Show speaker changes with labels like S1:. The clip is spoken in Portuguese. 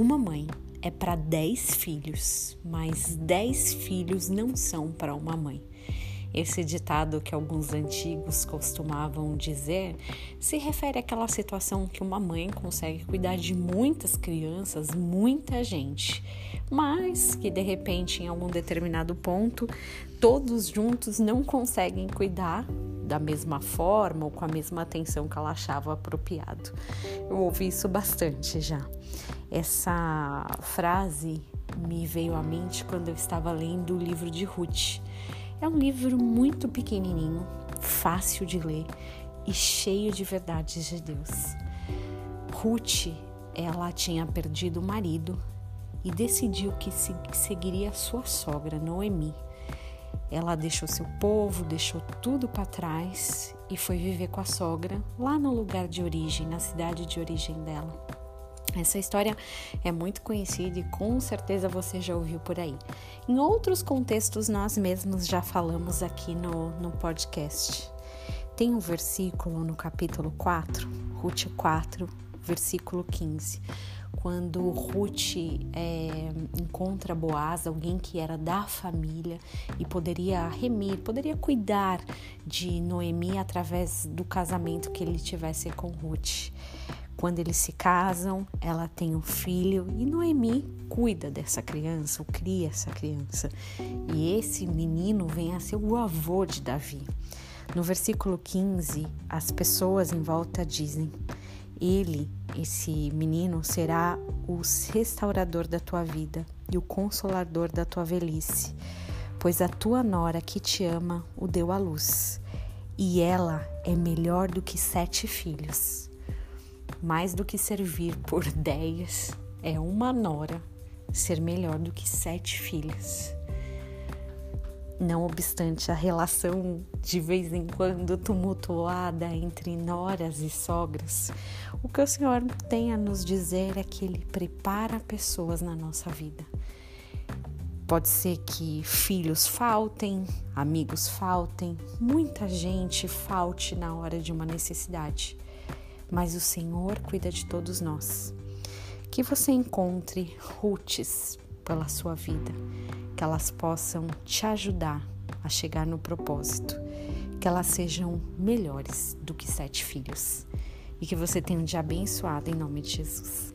S1: Uma mãe é para dez filhos, mas dez filhos não são para uma mãe. Esse ditado que alguns antigos costumavam dizer se refere àquela situação que uma mãe consegue cuidar de muitas crianças, muita gente, mas que de repente em algum determinado ponto todos juntos não conseguem cuidar da mesma forma ou com a mesma atenção que ela achava apropriado. Eu ouvi isso bastante já. Essa frase me veio à mente quando eu estava lendo o livro de Ruth. É um livro muito pequenininho, fácil de ler e cheio de verdades de Deus. Ruth, ela tinha perdido o marido e decidiu que seguiria sua sogra, Noemi. Ela deixou seu povo, deixou tudo para trás e foi viver com a sogra lá no lugar de origem, na cidade de origem dela. Essa história é muito conhecida e com certeza você já ouviu por aí. Em outros contextos, nós mesmos já falamos aqui no, no podcast. Tem um versículo no capítulo 4, Ruth 4, versículo 15, quando Ruth é, encontra Boaz, alguém que era da família e poderia remir, poderia cuidar de Noemi através do casamento que ele tivesse com Ruth. Quando eles se casam, ela tem um filho e Noemi cuida dessa criança, ou cria essa criança. E esse menino vem a ser o avô de Davi. No versículo 15, as pessoas em volta dizem: Ele, esse menino, será o restaurador da tua vida e o consolador da tua velhice, pois a tua nora que te ama o deu à luz, e ela é melhor do que sete filhos mais do que servir por dez, é uma nora ser melhor do que sete filhas. Não obstante a relação de vez em quando tumultuada entre noras e sogras, o que o Senhor tem a nos dizer é que Ele prepara pessoas na nossa vida. Pode ser que filhos faltem, amigos faltem, muita gente falte na hora de uma necessidade mas o Senhor cuida de todos nós. Que você encontre roots pela sua vida, que elas possam te ajudar a chegar no propósito, que elas sejam melhores do que sete filhos e que você tenha um dia abençoado em nome de Jesus.